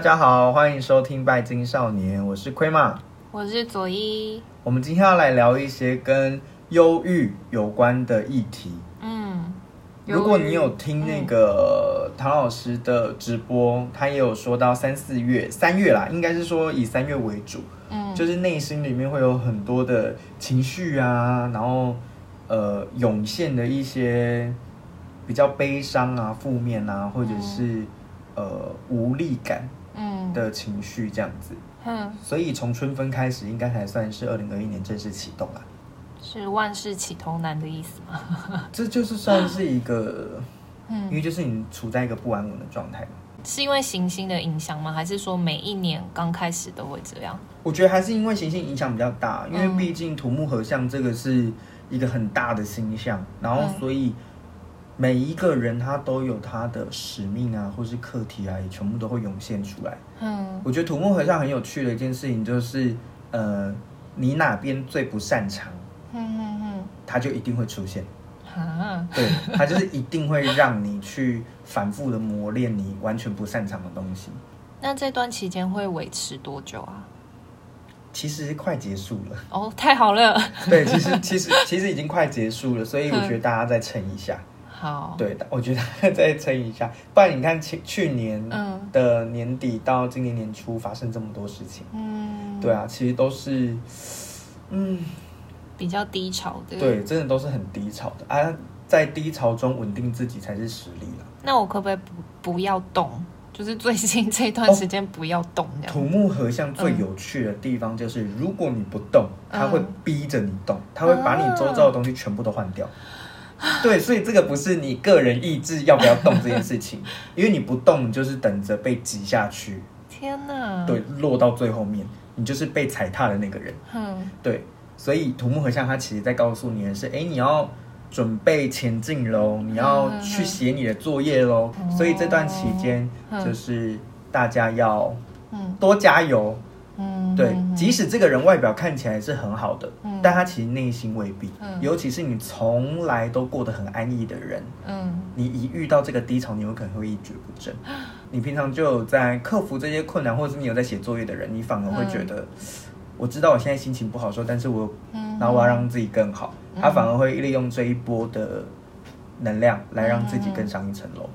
大家好，欢迎收听拜金少年，我是亏玛，我是佐伊。我们今天要来聊一些跟忧郁有关的议题。嗯，如果你有听那个唐老师的直播，他也有说到三四月，三月啦，应该是说以三月为主。嗯，就是内心里面会有很多的情绪啊，然后呃涌现的一些比较悲伤啊、负面啊，或者是。呃，无力感，嗯，的情绪这样子，嗯，所以从春分开始，应该才算是二零二一年正式启动了。是万事起头难的意思吗？这就是算是一个，嗯，因为就是你处在一个不安稳的状态嘛。是因为行星的影响吗？还是说每一年刚开始都会这样？我觉得还是因为行星影响比较大，因为毕竟土木合相这个是一个很大的星象，然后所以。每一个人他都有他的使命啊，或是课题啊，也全部都会涌现出来。嗯，我觉得土木和尚很有趣的一件事情就是，呃，你哪边最不擅长，嗯嗯嗯，他就一定会出现。啊，对，他就是一定会让你去反复的磨练你完全不擅长的东西。那这段期间会维持多久啊？其实快结束了。哦，太好了。对，其实 其实其实已经快结束了，所以我觉得大家再撑一下。好，对的，我觉得 再撑一下，不然你看去去年的年底到今年年初发生这么多事情，嗯，对啊，其实都是，嗯，比较低潮的，对，真的都是很低潮的啊，在低潮中稳定自己才是实力了。那我可不可以不不要动？就是最近 这段时间不要动。土木合相最有趣的地方就是，如果你不动，它会逼着你动，它会把你周遭的东西全部都换掉。对，所以这个不是你个人意志要不要动这件事情，因为你不动，你就是等着被挤下去。天哪！对，落到最后面，你就是被踩踏的那个人。嗯，对，所以土木合相它其实在告诉你的是，哎，你要准备前进喽，你要去写你的作业喽。嗯，所以这段期间就是大家要多加油。嗯，对，即使这个人外表看起来是很好的，嗯，但他其实内心未必。嗯，尤其是你从来都过得很安逸的人，嗯，你一遇到这个低潮，你有可能会一蹶不振。你平常就有在克服这些困难，或者是你有在写作业的人，你反而会觉得，我知道我现在心情不好受，但是我，然后我要让自己更好，他反而会利用这一波的能量来让自己更上一层楼。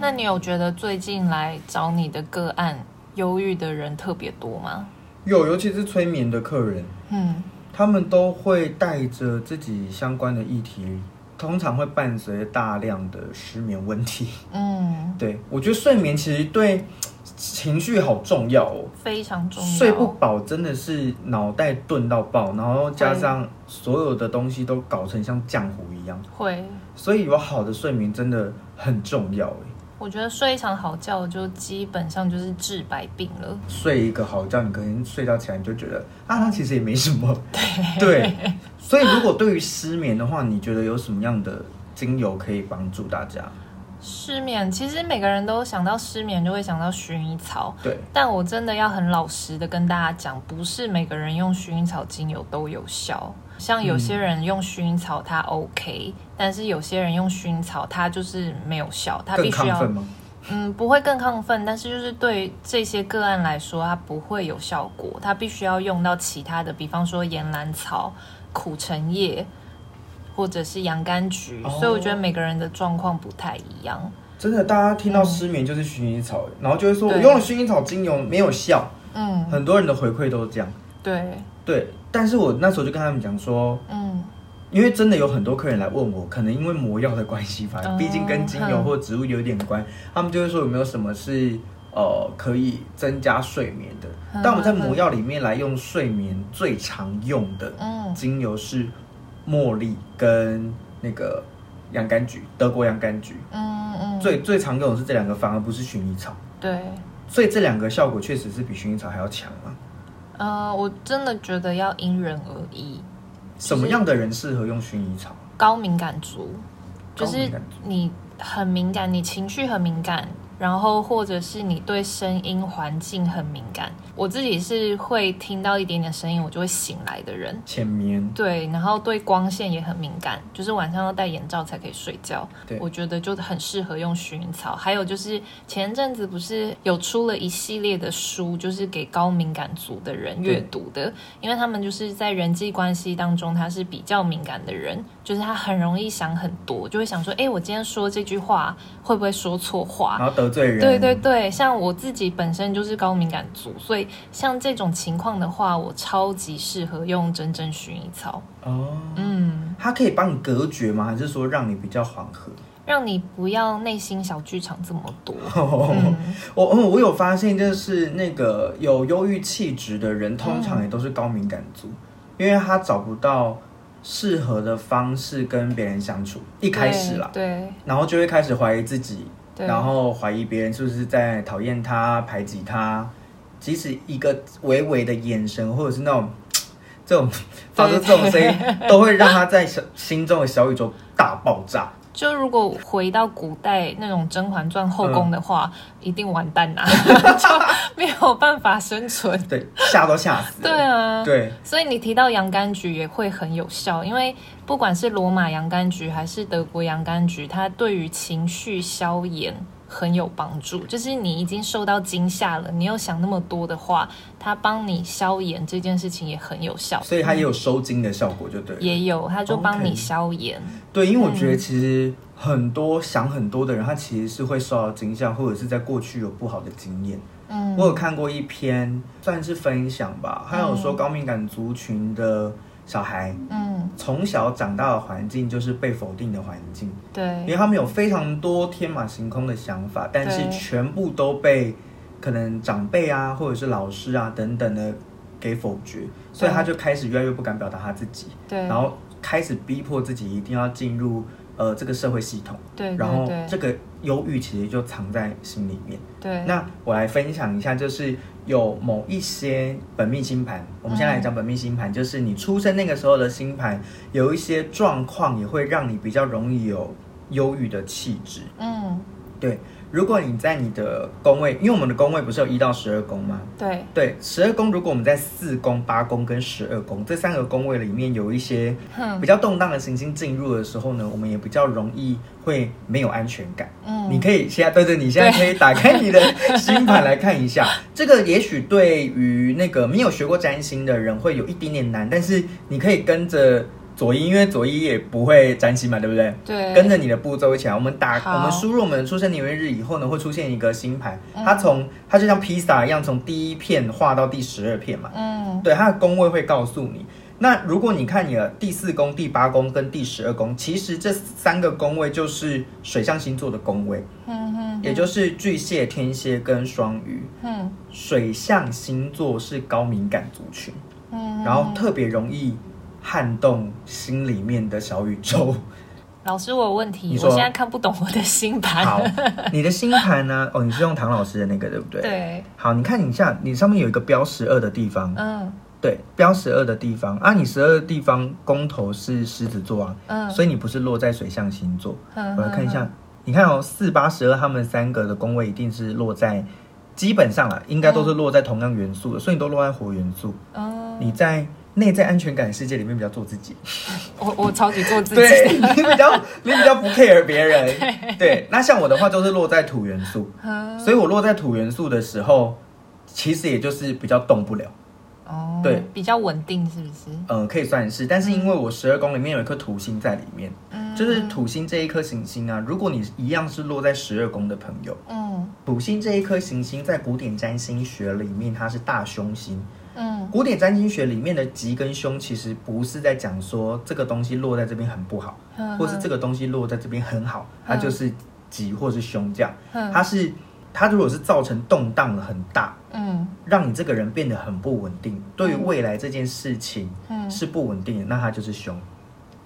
那你有觉得最近来找你的个案忧郁的人特别多吗？有，尤其是催眠的客人，嗯，他们都会带着自己相关的议题，通常会伴随大量的失眠问题。嗯，对，我觉得睡眠其实对情绪好重要哦，非常重要。睡不饱真的是脑袋钝到爆，然后加上所有的东西都搞成像浆糊一样，会。所以有好的睡眠真的很重要。我觉得睡一场好觉，就基本上就是治百病了。睡一个好觉，你可能睡到起来你就觉得啊，那其实也没什么。对对，所以如果对于失眠的话，你觉得有什么样的精油可以帮助大家？失眠，其实每个人都想到失眠就会想到薰衣草。对，但我真的要很老实的跟大家讲，不是每个人用薰衣草精油都有效。像有些人用薰衣草，它 OK，嗯，但是有些人用薰衣草，它就是没有效，它必须要，嗯，不会更亢奋，但是就是对这些个案来说，它不会有效果，它必须要用到其他的，比方说岩兰草、苦橙叶，或者是洋甘菊，哦，所以我觉得每个人的状况不太一样。真的，大家听到失眠就是薰衣草，嗯，然后就会说我用了薰衣草精油没有效，嗯，很多人的回馈都是这样，对。对，但是我那时候就跟他们讲说，嗯，因为真的有很多客人来问我，可能因为魔药的关系吧，毕竟跟精油或植物有点关，他们就会说有没有什么是呃可以增加睡眠的？但我们在魔药里面来用睡眠最常用的精油是茉莉跟那个洋甘菊，德国洋甘菊，嗯嗯，最最常用的是这两个，反而不是薰衣草。对，所以这两个效果确实是比薰衣草还要强啊。呃，我真的觉得要因人而异。什么样的人适合用薰衣草？高敏感族，就是你很敏感，你情绪很敏感，然后或者是你对声音环境很敏感。我自己是会听到一点点声音，我就会醒来的人。浅眠。对，然后对光线也很敏感，就是晚上要戴眼罩才可以睡觉。对，我觉得就很适合用薰衣草。还有就是前阵子不是有出了一系列的书，就是给高敏感族的人阅读的，因为他们就是在人际关系当中他是比较敏感的人，就是他很容易想很多，就会想说，哎，我今天说这句话会不会说错话，然后得罪人。对对对，像我自己本身就是高敏感族，所以。像这种情况的话，我超级适合用真正薰衣草哦。嗯，它可以帮你隔绝吗？还是说让你比较缓和，让你不要内心小剧场这么多？哦嗯、我我有发现，就是那个有忧郁气质的人，通常也都是高敏感族，嗯、因为他找不到适合的方式跟别人相处，一开始啦，对，对然后就会开始怀疑自己，对然后怀疑别人是不是在讨厌他、排挤他。即使一个微微的眼神，或者是那种 这种 发出这种声音，都会让他在小心中的小宇宙大爆炸。就如果回到古代那种《甄嬛传》后宫的话，嗯、一定完蛋呐，就没有办法生存。对，吓都吓死。对啊，对。所以你提到洋甘菊也会很有效，因为不管是罗马洋甘菊还是德国洋甘菊，它对于情绪消炎。很有帮助，就是你已经受到惊吓了，你又想那么多的话，它帮你消炎这件事情也很有效，所以它也有收惊的效果，就对。也有，它就帮你消炎。Okay. 对，因为我觉得其实很多想很多的人，他其实是会受到惊吓，或者是在过去有不好的经验。嗯，我有看过一篇算是分享吧，还有说高敏感族群的。小孩，嗯，从小长大的环境就是被否定的环境，对，因为他们有非常多天马行空的想法，但是全部都被可能长辈啊，或者是老师啊等等的给否决，所以他就开始越来越不敢表达他自己，对，然后开始逼迫自己一定要进入。呃，这个社会系统，对，对，对，然后这个忧郁其实就藏在心里面。对，那我来分享一下，就是有某一些本命星盘，我们先来讲本命星盘，嗯、就是你出生那个时候的星盘，有一些状况也会让你比较容易有忧郁的气质。嗯，对。如果你在你的宫位，因为我们的宫位不是有一到十二宫吗？对对，十二宫，如果我们在四宫、八宫跟十二宫这三个宫位里面有一些比较动荡的行星进入的时候呢，我们也比较容易会没有安全感。嗯，你可以现在对着你现在可以打开你的星盘来看一下，这个也许对于那个没有学过占星的人会有一点点难，但是你可以跟着。佐伊，因为左一也不会占星嘛，对不对？对。跟着你的步骤一起来，我们打，我们输入我们的出生年月日以后呢，会出现一个星盘，嗯、它从它就像披萨一样，从第一片画到第十二片嘛。嗯。对，它的宫位会告诉你。那如果你看你的第四宫、第八宫跟第十二宫，其实这三个宫位就是水象星座的宫位。嗯哼。也就是巨蟹、天蝎跟双鱼。嗯。水象星座是高敏感族群。嗯。然后特别容易。撼动心里面的小宇宙。老师，我有问题，说我现在看不懂我的星盘。好，你的星盘呢？哦，你是用唐老师的那个，对不对？对。好，你看你下，你上面有一个标十二的地方。嗯。对，标十二的地方啊，你十二的地方宫头是狮子座啊。嗯。所以你不是落在水象星座。嗯。我来看一下，你看哦，四八十二，他们三个的宫位一定是落在，基本上啊，应该都是落在同样元素的，所以你都落在火元素。哦。你在。内在安全感的世界里面比较做自己，我我超级做自己，对，你比较你比较不 care 别人，对，对。那像我的话都是落在土元素，嗯、所以我落在土元素的时候，其实也就是比较动不了，哦，对，比较稳定是不是？嗯、呃，可以算是，但是因为我十二宫里面有一颗土星在里面，嗯，就是土星这一颗行星啊，如果你一样是落在十二宫的朋友，嗯，土星这一颗行星在古典占星学里面它是大凶星。嗯，古典占星学里面的吉跟凶，其实不是在讲说这个东西落在这边很不好，或是这个东西落在这边很好，它就是吉或是凶这样。嗯它是它如果是造成动荡了很大，嗯，让你这个人变得很不稳定，嗯、对于未来这件事情是不稳定的，那它就是凶。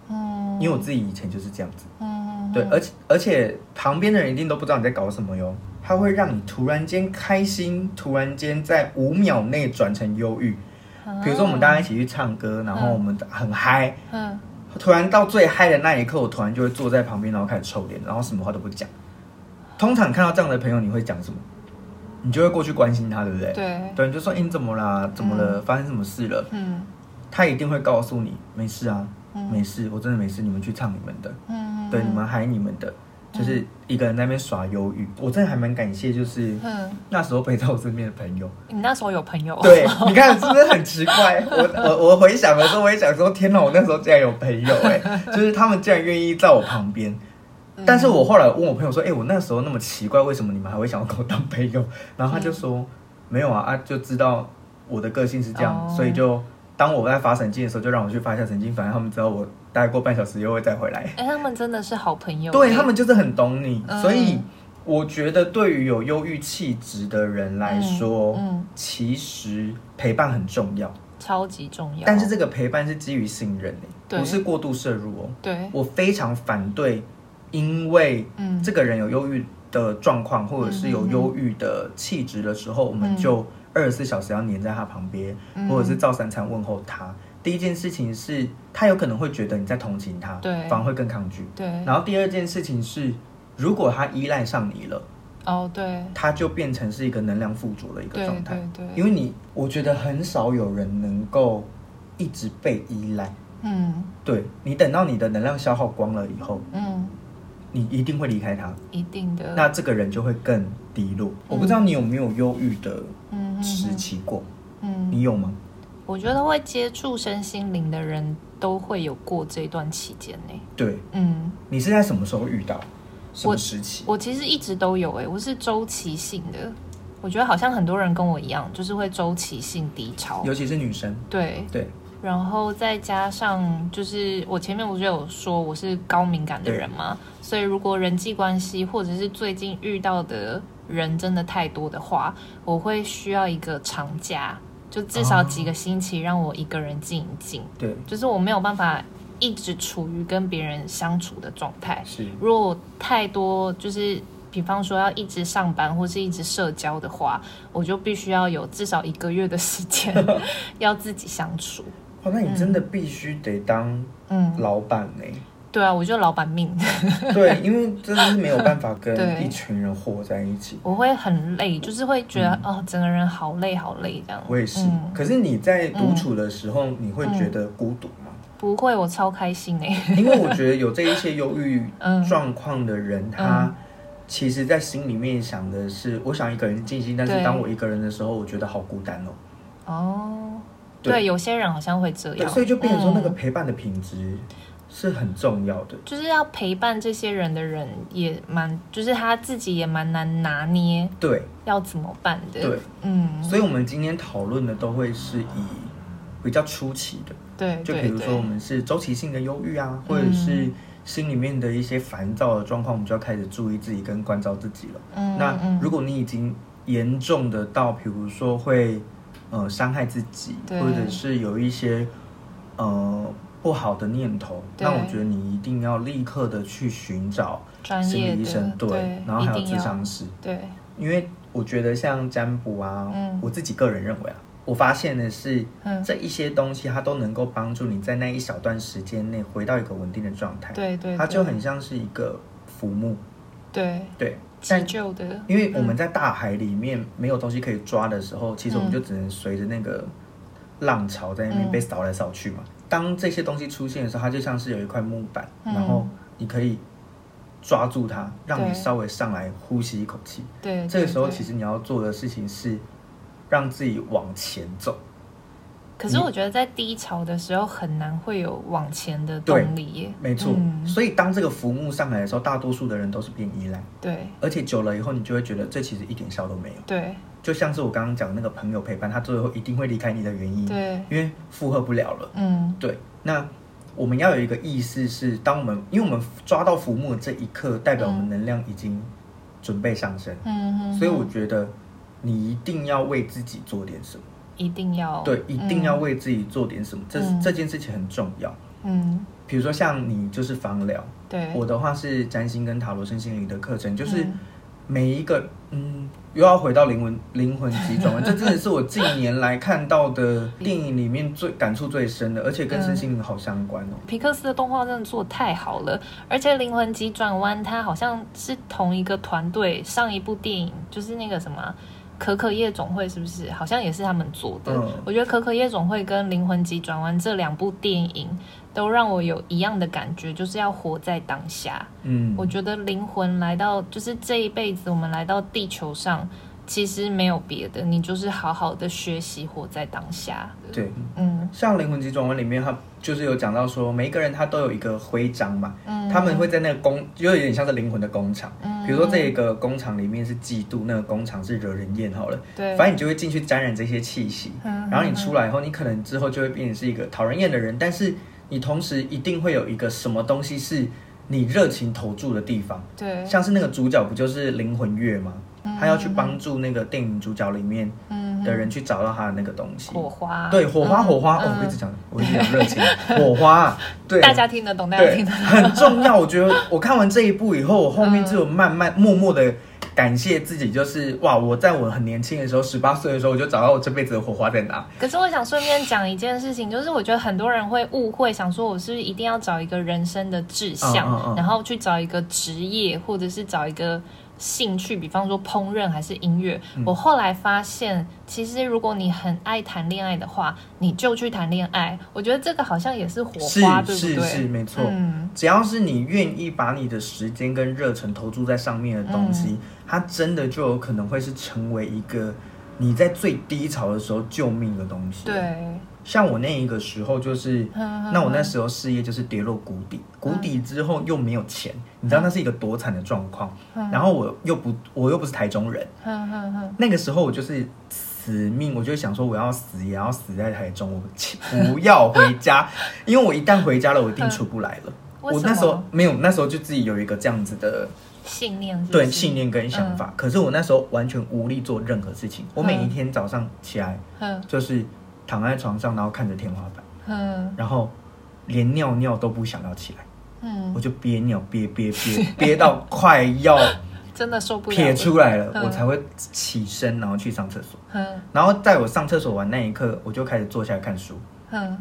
嗯，因为我自己以前就是这样子。嗯，对，而且而且旁边的人一定都不知道你在搞什么哟。它会让你突然间开心，突然间在五秒内转成忧郁。比如说，我们大家一起去唱歌，然后我们很嗨，嗯，突然到最嗨的那一刻，我突然就会坐在旁边，然后开始臭脸，然后什么话都不讲。通常看到这样的朋友，你会讲什么？你就会过去关心他，对不对？对，对，你就说：“欸，你怎么啦？怎么了？发生什么事了？”嗯，他一定会告诉你：“没事啊，没事，我真的没事。你们去唱你们的，嗯，对，你们嗨你们的。”就是一个人在那边耍忧郁，我真的还蛮感谢，就是那时候陪在我身边的朋友。你那时候有朋友？对，你看是不是很奇怪？我我我回想的时候，我也想说：天哪，我那时候竟然有朋友哎，就是他们竟然愿意在我旁边。但是我后来问我朋友说：哎，我那时候那么奇怪，为什么你们还会想要跟我当朋友？然后他就说：没有啊啊，就知道我的个性是这样，所以就。当我在发神经的时候，就让我去发一下神经，反正他们知道我大概过半小时又会再回来。哎、欸，他们真的是好朋友。对，他们就是很懂你，嗯、所以我觉得对于有忧郁气质的人来说，嗯，嗯其实陪伴很重要，超级重要。但是这个陪伴是基于信任，对不是过度摄入哦。对，我非常反对，因为这个人有忧郁的状况，或者是有忧郁的气质的时候，嗯、我们就。二十四小时要黏在他旁边，嗯、或者是照三餐问候他。第一件事情是他有可能会觉得你在同情他，对，反而会更抗拒。对。然后第二件事情是，如果他依赖上你了，哦，对，他就变成是一个能量附着的一个状态。对，对，对。因为你，我觉得很少有人能够一直被依赖。嗯。对，你等到你的能量消耗光了以后，嗯。你一定会离开他，一定的。那这个人就会更低落。嗯、我不知道你有没有忧郁的时期过？嗯，你有吗？我觉得会接触身心灵的人都会有过这段期间呢。对，嗯，你是在什么时候遇到？什么时期？我，我其实一直都有哎，我是周期性的。我觉得好像很多人跟我一样，就是会周期性低潮，尤其是女生。对对。然后再加上，就是我前面不是有说我是高敏感的人吗？所以如果人际关系或者是最近遇到的人真的太多的话，我会需要一个长假，就至少几个星期让我一个人静一静。对，就是我没有办法一直处于跟别人相处的状态。是，如果太多，就是比方说要一直上班或是一直社交的话，我就必须要有至少一个月的时间 要自己相处。哦，那你真的必须得当嗯老板呢？嗯对啊，我就老板命。对，因为真的是没有办法跟 一群人活在一起。我会很累，就是会觉得、嗯、哦，整个人好累好累这样。我也是。嗯、可是你在独处的时候，嗯、你会觉得孤独吗？不会，我超开心哎。因为我觉得有这一些忧郁状况的人，嗯、他其实，在心里面想的是，我想一个人静心，但是当我一个人的时候，我觉得好孤单哦。哦，对，对，有些人好像会这样，所以就变成说那个陪伴的品质。嗯是很重要的，就是要陪伴这些人的人也蛮，就是他自己也蛮难拿捏，对，要怎么办的？对，嗯，所以我们今天讨论的都会是以比较初期的，对，就比如说我们是周期性的忧郁啊，或者是心里面的一些烦躁的状况，我们就要开始注意自己跟关照自己了。嗯，那如果你已经严重的到，比如说会呃伤害自己，或者是有一些呃。不好的念头，那我觉得你一定要立刻的去寻找心理医生，对，对然后还有咨商师，对，因为我觉得像占卜啊，嗯、我自己个人认为啊，我发现的是，嗯、这一些东西它都能够帮助你在那一小段时间内回到一个稳定的状态，对，对对，它就很像是一个浮木，对对，急救的，因为我们在大海里面没有东西可以抓的时候，嗯、其实我们就只能随着那个浪潮在那边被扫来扫去嘛。嗯当这些东西出现的时候，它就像是有一块木板，嗯、然后你可以抓住它，让你稍微上来呼吸一口气。对，这个时候其实你要做的事情是让自己往前走。可是我觉得在低潮的时候很难会有往前的动力耶。没错，嗯、所以当这个浮木上来的时候，大多数的人都是变依赖。对，而且久了以后，你就会觉得这其实一点效都没有。对。就像是我刚刚讲那个朋友陪伴，他最后一定会离开你的原因，对，因为负荷不了了，嗯，对。那我们要有一个意识是，当我们因为我们抓到浮木的这一刻，代表我们能量已经准备上升，嗯哼，所以我觉得你一定要为自己做点什么，一定要，对，一定要为自己做点什么，这是这件事情很重要，嗯。比如说像你就是芳疗，对，我的话是占星跟塔罗身心灵的课程，就是。每一个，嗯，又要回到灵魂灵魂急转弯，这真的是我近年来看到的 电影里面最感触最深的，而且跟身心灵好相关哦。皮克斯的动画真的做得太好了，而且灵魂急转弯它好像是同一个团队上一部电影，就是那个什么。可可夜总会是不是好像也是他们做的？嗯、我觉得可可夜总会跟灵魂急转弯这两部电影都让我有一样的感觉，就是要活在当下。嗯，我觉得灵魂来到就是这一辈子，我们来到地球上。其实没有别的，你就是好好的学习，活在当下。对，嗯，像《灵魂急转弯》里面，他就是有讲到说，每一个人他都有一个徽章嘛，嗯，他们会在那个工，就有点像是灵魂的工厂。嗯，比如说这个工厂里面是嫉妒，那个工厂是惹人厌，好了，对，反正你就会进去沾染这些气息，嗯，然后你出来以后，你可能之后就会变成是一个讨人厌的人，但是你同时一定会有一个什么东西是你热情投注的地方，对，像是那个主角不就是灵魂乐吗？他要去帮助那个电影主角里面的人去找到他的那个东西，火花。对，火花，火花。哦，我一直讲，我一直讲热情，火花。对，大家听得懂，大家听得懂，很重要。我觉得我看完这一部以后，我后面就有慢慢默默的感谢自己，就是哇，我在我很年轻的时候，十八岁的时候，我就找到我这辈子的火花在哪。可是我想顺便讲一件事情，就是我觉得很多人会误会，想说我是不是一定要找一个人生的志向，然后去找一个职业，或者是找一个。兴趣，比方说烹饪还是音乐。嗯、我后来发现，其实如果你很爱谈恋爱的话，你就去谈恋爱。我觉得这个好像也是火花，是对不对？是是没错。嗯、只要是你愿意把你的时间跟热忱投注在上面的东西，嗯、它真的就有可能会是成为一个你在最低潮的时候救命的东西。对。像我那一个时候，就是那我那时候事业就是跌落谷底，谷底之后又没有钱，你知道那是一个多惨的状况。然后我又不，我又不是台中人，那个时候我就是死命，我就想说我要死也要死在台中，我不要回家，因为我一旦回家了，我一定出不来了。我那时候没有，那时候就自己有一个这样子的信念，对信念跟想法。可是我那时候完全无力做任何事情，我每一天早上起来，就是。躺在床上，然后看着天花板，嗯，然后连尿尿都不想要起来，嗯，我就憋尿憋憋憋 憋到快要真的受不了，撇出来了，我才会起身，然后去上厕所，嗯，然后在我上厕所完那一刻，我就开始坐下来看书，嗯，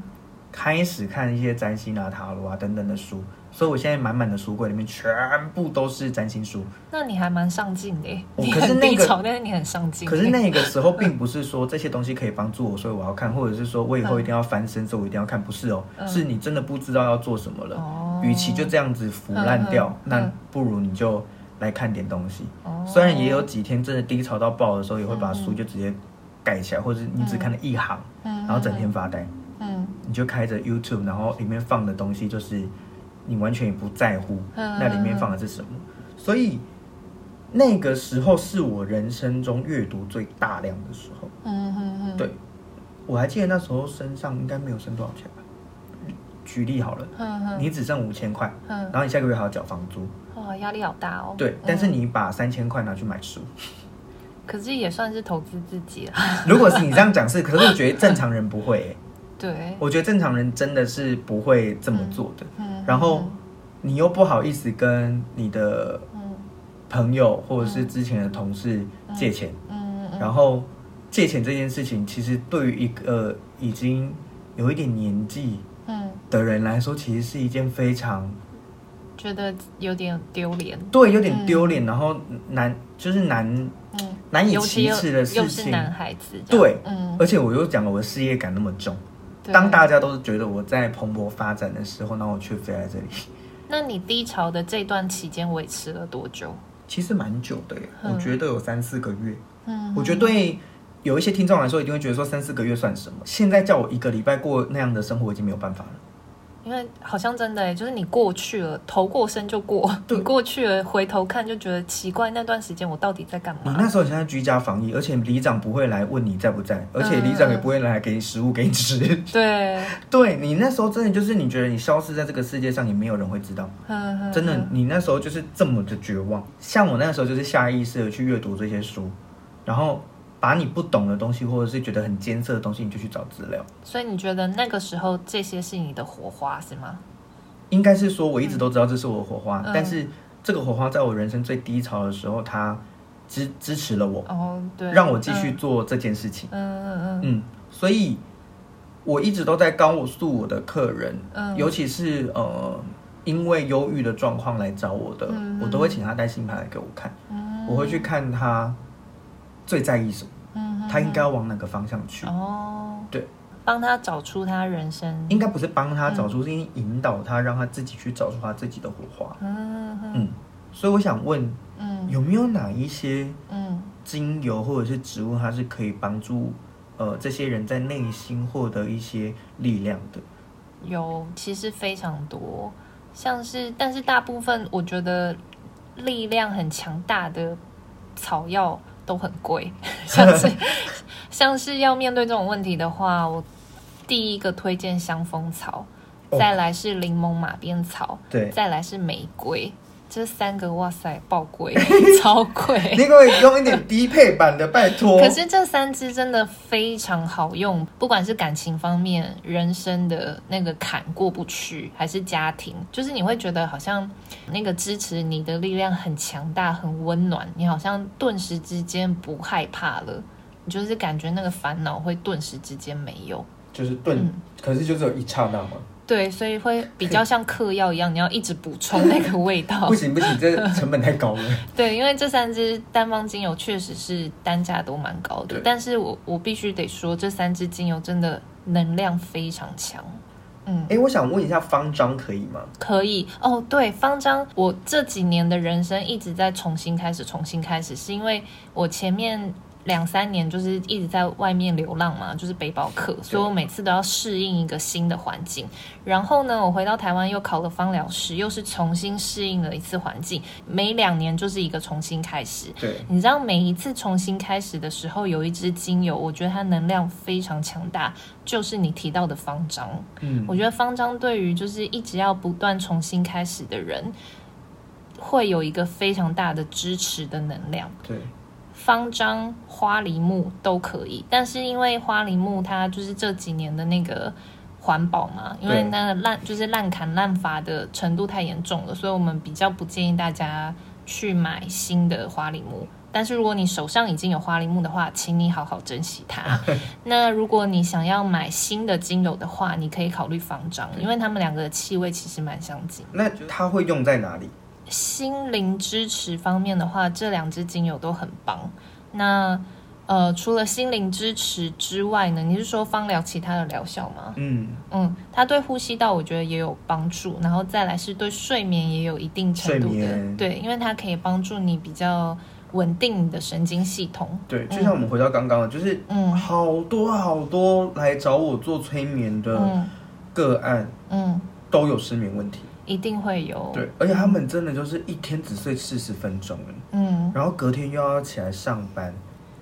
开始看一些占星啊、塔罗啊等等的书。所以，我现在满满的书柜里面全部都是占星书。那你还蛮上进的，可是那个，但是你很上进。可是那个时候，并不是说这些东西可以帮助我，所以我要看，或者是说我以后一定要翻身，所以我一定要看，不是哦，是你真的不知道要做什么了。与其就这样子腐烂掉，那不如你就来看点东西。哦虽然也有几天真的低潮到爆的时候，也会把书就直接盖起来，或者你只看了一行，然后整天发呆。嗯，你就开着 YouTube，然后里面放的东西就是。你完全也不在乎那里面放的是什么，所以那个时候是我人生中阅读最大量的时候。嗯哼哼，对，我还记得那时候身上应该没有剩多少钱吧？举例好了，你只剩五千块，然后你下个月还要缴房租，哇，压力好大哦。对，但是你把三千块拿去买书，可是也算是投资自己了。如果是你这样讲是，可是我觉得正常人不会欸。对，我觉得正常人真的是不会这么做的。嗯，然后你又不好意思跟你的朋友或者是之前的同事借钱。嗯，然后借钱这件事情，其实对于一个已经有一点年纪嗯的人来说，其实是一件非常觉得有点丢脸。对，有点丢脸，然后难就是难难以启齿的事情。又是男孩子，对，嗯，而且我又讲了我的事业感那么重。当大家都是觉得我在蓬勃发展的时候，那我却飞在这里。那你低潮的这段期间维持了多久？其实蛮久的耶，嗯、我觉得有三四个月。嗯，我觉得对有一些听众来说，一定会觉得说三四个月算什么？现在叫我一个礼拜过那样的生活，已经没有办法了。因为好像真的哎，就是你过去了，头过身就过。对你过去了，回头看就觉得奇怪，那段时间我到底在干嘛？你那时候现在居家防疫，而且里长不会来问你在不在，而且里长也不会来给你食物给你吃。嗯、对，对你那时候真的就是你觉得你消失在这个世界上，也没有人会知道。嗯、真的，你那时候就是这么的绝望。像我那时候就是下意识的去阅读这些书，然后。把你不懂的东西，或者是觉得很艰涩的东西，你就去找资料。所以你觉得那个时候这些是你的火花，是吗？应该是说，我一直都知道这是我的火花，嗯、但是这个火花在我人生最低潮的时候，它支支持了我，哦，对，让我继续做这件事情。嗯嗯嗯。嗯，所以我一直都在告诉我的客人，嗯，尤其是呃，因为忧郁的状况来找我的，嗯、我都会请他带星盘来给我看，嗯，我会去看他最在意什么，嗯，他应该要往哪个方向去。哦，对，帮他找出他人生，应该不是帮他找出，嗯、是引导他，让他自己去找出他自己的火花。嗯。嗯，所以我想问，嗯，有没有哪一些嗯。精油或者是植物，它是可以帮助呃这些人在内心获得一些力量的？有，其实非常多，像是，但是大部分我觉得力量很强大的草药都很贵，像是 像是要面对这种问题的话，我第一个推荐香蜂草，再来是柠檬马鞭草，对，再来是玫瑰。这三个哇塞，爆贵，超贵！你可以用一点低配版的，拜托。可是这三支真的非常好用，不管是感情方面、人生的那个坎过不去，还是家庭，就是你会觉得好像那个支持你的力量很强大、很温暖，你好像顿时之间不害怕了，你就是感觉那个烦恼会顿时之间没有，就是顿，嗯、可是就只有一刹那吗？对，所以会比较像嗑药一样，你要一直补充那个味道。不行不行，这成本太高了。对，因为这三支单方精油确实是单价都蛮高的，但是我我必须得说，这三支精油真的能量非常强。嗯，哎，我想问一下，方章可以吗？可以哦。对，方章，我这几年的人生一直在重新开始，重新开始，是因为我前面。两三年就是一直在外面流浪嘛，就是背包客，所以我每次都要适应一个新的环境。然后呢，我回到台湾又考了芳疗师，又是重新适应了一次环境。每两年就是一个重新开始。对，你知道每一次重新开始的时候，有一支精油，我觉得它能量非常强大，就是你提到的方章。嗯，我觉得方章对于就是一直要不断重新开始的人，会有一个非常大的支持的能量。对。方樟、花梨木都可以，但是因为花梨木它就是这几年的那个环保嘛，因为那个烂就是滥砍滥伐的程度太严重了，所以我们比较不建议大家去买新的花梨木。但是如果你手上已经有花梨木的话，请你好好珍惜它。那如果你想要买新的精油的话，你可以考虑方樟，因为它们两个的气味其实蛮相近。那它会用在哪里？心灵支持方面的话，这两支精油都很棒。那呃，除了心灵支持之外呢，你是说芳疗其他的疗效吗？嗯嗯，它对呼吸道我觉得也有帮助，然后再来是对睡眠也有一定程度的，对，因为它可以帮助你比较稳定你的神经系统。对，就像我们回到刚刚的，就是嗯，好多好多来找我做催眠的个案，嗯，都有失眠问题。一定会有，对，而且他们真的就是一天只睡四十分钟，嗯，然后隔天又要起来上班。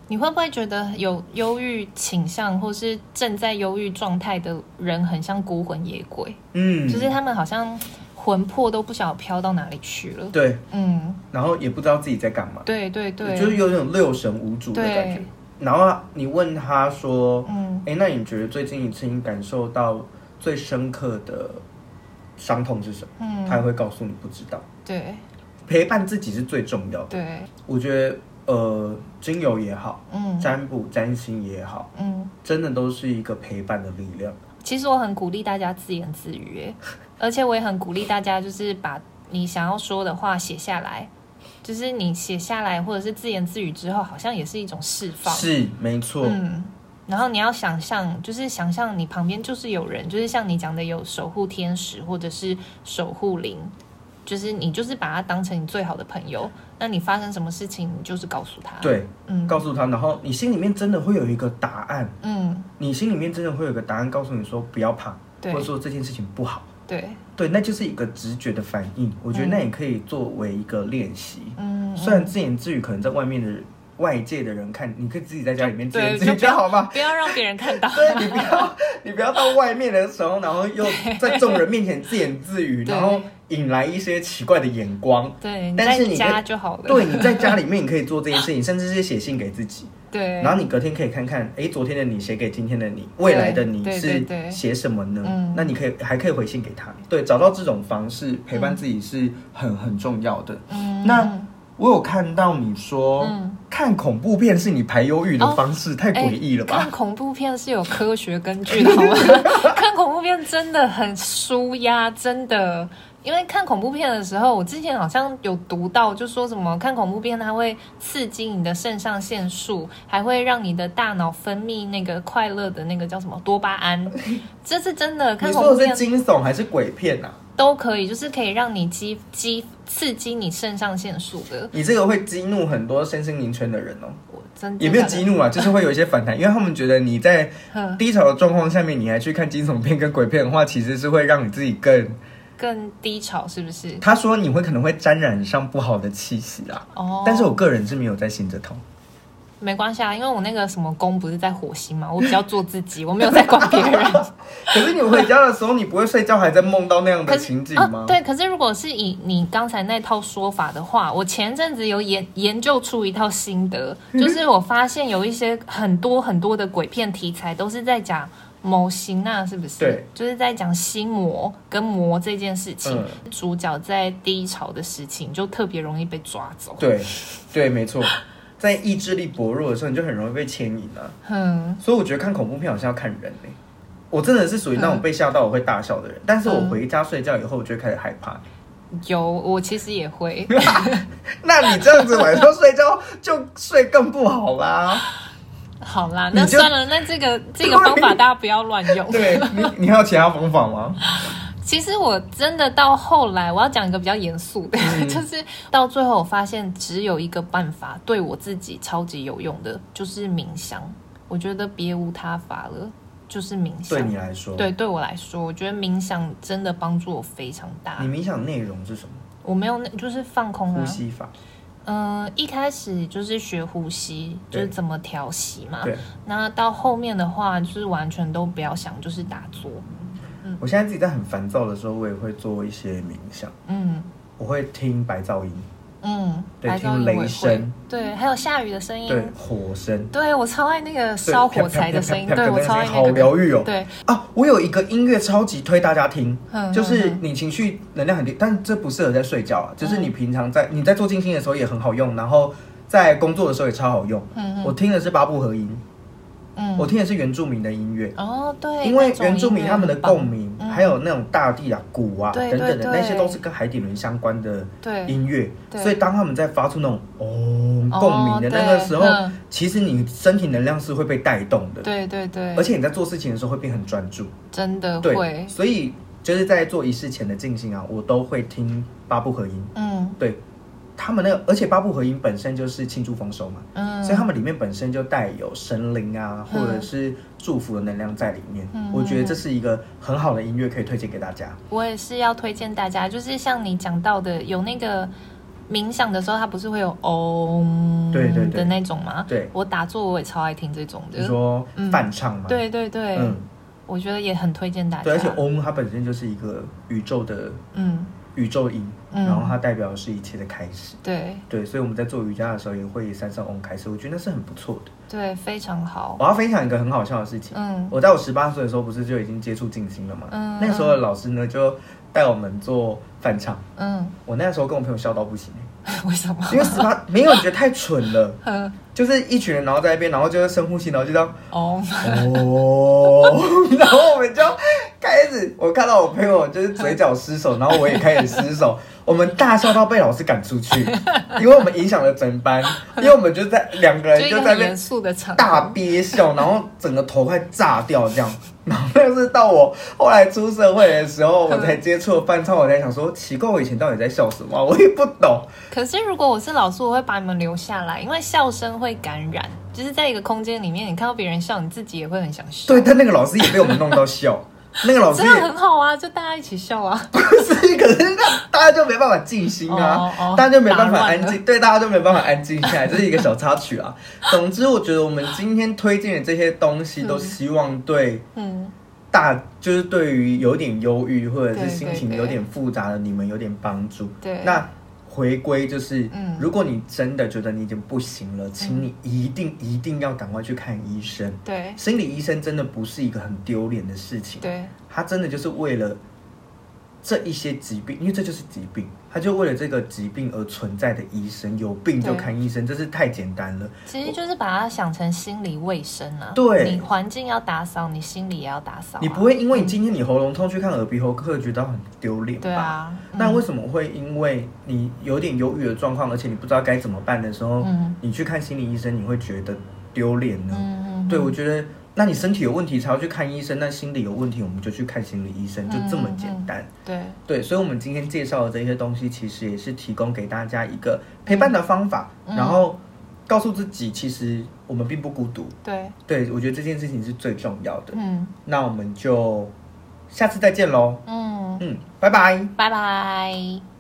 你会不会觉得有忧郁倾向，或是正在忧郁状态的人，很像孤魂野鬼？嗯，就是他们好像魂魄都不晓得飘到哪里去了。对，嗯，然后也不知道自己在干嘛。对对对，就是有种六神无主的感觉。然后你问他说，嗯，哎，那你觉得最近一次你感受到最深刻的？伤痛是什么？嗯，他也会告诉你不知道。对，陪伴自己是最重要的。对，我觉得呃，精油也好，嗯，占卜、占星也好，嗯，真的都是一个陪伴的力量。其实我很鼓励大家自言自语，而且我也很鼓励大家，就是把你想要说的话写下来，就是你写下来或者是自言自语之后，好像也是一种释放。是，没错。嗯。然后你要想象，就是想象你旁边就是有人，就是像你讲的有守护天使或者是守护灵，就是你就是把他当成你最好的朋友。那你发生什么事情，你就是告诉他，对，嗯，告诉他，然后你心里面真的会有一个答案，嗯，你心里面真的会有一个答案，告诉你说不要怕，对，或者说这件事情不好，对，对，那就是一个直觉的反应。我觉得那也可以作为一个练习，嗯，虽然自言自语可能在外面的人。外界的人看，你可以自己在家里面自己比较好吗？不要让别人看到。对，你不要，你不要到外面的时候，然后又在众人面前自言自语，然后引来一些奇怪的眼光。对，但是你在家就好了。对，你在家里面你可以做这件事情，甚至是写信给自己。对。然后你隔天可以看看，哎，昨天的你写给今天的你，未来的你是写什么呢？那你可以还可以回信给他。对，找到这种方式陪伴自己是很很重要的。嗯。那。我有看到你说，嗯，看恐怖片是你排忧郁的方式，哦、太诡异了吧？看恐怖片是有科学根据的，好吗？看恐怖片真的很舒压，真的。因为看恐怖片的时候，我之前好像有读到，就说什么看恐怖片它会刺激你的肾上腺素，还会让你的大脑分泌那个快乐的那个叫什么多巴胺，这是真的。看恐怖片是惊悚还是鬼片啊？都可以，就是可以让你激激刺激你肾上腺素的。你这个会激怒很多身心灵圈的人哦。我真的也没有激怒啊，就是会有一些反弹，因为他们觉得你在低潮的状况下面，你还去看惊悚片跟鬼片的话，其实是会让你自己更。更低潮是不是？他说你会可能会沾染上不好的气息啊。哦，但是我个人是没有在信这套。没关系啊，因为我那个什么宫不是在火星嘛，我比较做自己，我没有在管别人。可是你回家的时候，你不会睡觉还在梦到那样的情景吗？哦？对，可是如果是以你刚才那套说法的话，我前阵子有研研究出一套心得，就是我发现有一些很多很多的鬼片题材都是在讲。某心啊，是不是？对，就是在讲心魔跟魔这件事情。嗯、主角在低潮的事情就特别容易被抓走。对，对，没错，在意志力薄弱的时候，你就很容易被牵引啊。嗯，所以我觉得看恐怖片好像要看人呢、欸。我真的是属于那种被吓到我会大笑的人，嗯、但是我回家睡觉以后，我就开始害怕。有，我其实也会。那你这样子晚上睡觉就睡更不好啦。好啦，那算了，那这个这个方法 大家不要乱用。对，你，你还有其他方法吗？其实我真的到后来，我要讲一个比较严肃的，嗯、就是到最后我发现只有一个办法对我自己超级有用的，就是冥想。我觉得别无他法了，就是冥想。对你来说，对对我来说，我觉得冥想真的帮助我非常大。你冥想内容是什么？我没有，那就是放空啊，呼吸法。嗯、呃，一开始就是学呼吸，就是怎么调息嘛。对。那到后面的话，就是完全都不要想，就是打坐。嗯。我现在自己在很烦躁的时候，我也会做一些冥想。嗯。我会听白噪音。嗯，对，听雷声，对，还有下雨的声音，对，火声，对，我超爱那个烧火柴的声音，对，我超爱那个，好疗愈哦。对啊，我有一个音乐超级推大家听，就是你情绪能量很低，但这不适合在睡觉啊，就是你平常在你在做静心的时候也很好用，然后在工作的时候也超好用。嗯我听的是八部合音。嗯，我听的是原住民的音乐。哦，对，因为原住民他们的共鸣，还有那种大地啊、鼓啊等等的那些，都是跟海底轮相关的音乐，所以当他们在发出那种哦共鸣的那个时候，其实你身体能量是会被带动的，对对对，而且你在做事情的时候会变很专注，真的会，所以就是在做仪式前的静心啊，我都会听八部合音，嗯，对。他们那个，而且八部合音本身就是庆祝丰收嘛，嗯，所以他们里面本身就带有神灵啊，或者是祝福的能量在里面。嗯，我觉得这是一个很好的音乐，可以推荐给大家。我也是要推荐大家，就是像你讲到的，有那个冥想的时候，它不是会有嗡，对对的那种吗？对，我打坐我也超爱听这种的。你说泛唱吗？对对对，嗯，我觉得也很推荐大家。对，而且嗡它本身就是一个宇宙的，嗯。宇宙音，然后它代表的是一切的开始。对对，所以我们在做瑜伽的时候也会以三声嗡开始，我觉得那是很不错的。对，非常好。我要分享一个很好笑的事情。嗯，我在我十八岁的时候，不是就已经接触静心了嘛？嗯，那个时候的老师呢，就带我们做梵唱。嗯，我那个时候跟我朋友笑到不行。为什么？因为十八没有觉得太蠢了。嗯，就是一群人，然后在那边，然后就是深呼吸，然后就这样。哦哦，然后我们就。开始，我看到我朋友 就是嘴角失手，然后我也开始失手，我们大笑到被老师赶出去，因为我们影响了整班，因为我们就在两个人就在那边大憋笑，然后整个头快炸掉这样。然后那是到我后来出社会的时候，我才接触了梵唱，我才想说，奇怪，我以前到底在笑什么？我也不懂。可是如果我是老师，我会把你们留下来，因为笑声会感染，就是在一个空间里面，你看到别人笑，你自己也会很想笑。对，但那个老师也被我们弄到笑。那个老师真的很好啊，就大家一起笑啊。不是，可是那大家就没办法静心啊，oh, oh, 大家就没办法安静。对，大家就没办法安静下来，这是一个小插曲啊。总之，我觉得我们今天推荐的这些东西，都希望对嗯大，就是对于有点忧郁或者是心情有点复杂的你们有点帮助。对，那。回归就是，如果你真的觉得你已经不行了，请你一定一定要赶快去看医生。对，心理医生真的不是一个很丢脸的事情。对，他真的就是为了这一些疾病，因为这就是疾病，他就为了这个疾病而存在的医生，有病就看医生，这是太简单了。其实就是把它想成心理卫生啊。对，你环境要打扫，你心理也要打扫啊。你不会因为你今天你喉咙痛去看耳鼻喉科，觉得很丢脸吧？对啊。那为什么会因为你有点忧郁的状况，而且你不知道该怎么办的时候，嗯，你去看心理医生，你会觉得丢脸呢？嗯，对，我觉得。那你身体有问题才要去看医生，那心理有问题我们就去看心理医生，就这么简单。嗯嗯、对对，所以，我们今天介绍的这些东西，其实也是提供给大家一个陪伴的方法，嗯、然后告诉自己，其实我们并不孤独。对对，我觉得这件事情是最重要的。嗯，那我们就下次再见喽。嗯嗯，拜拜，拜拜。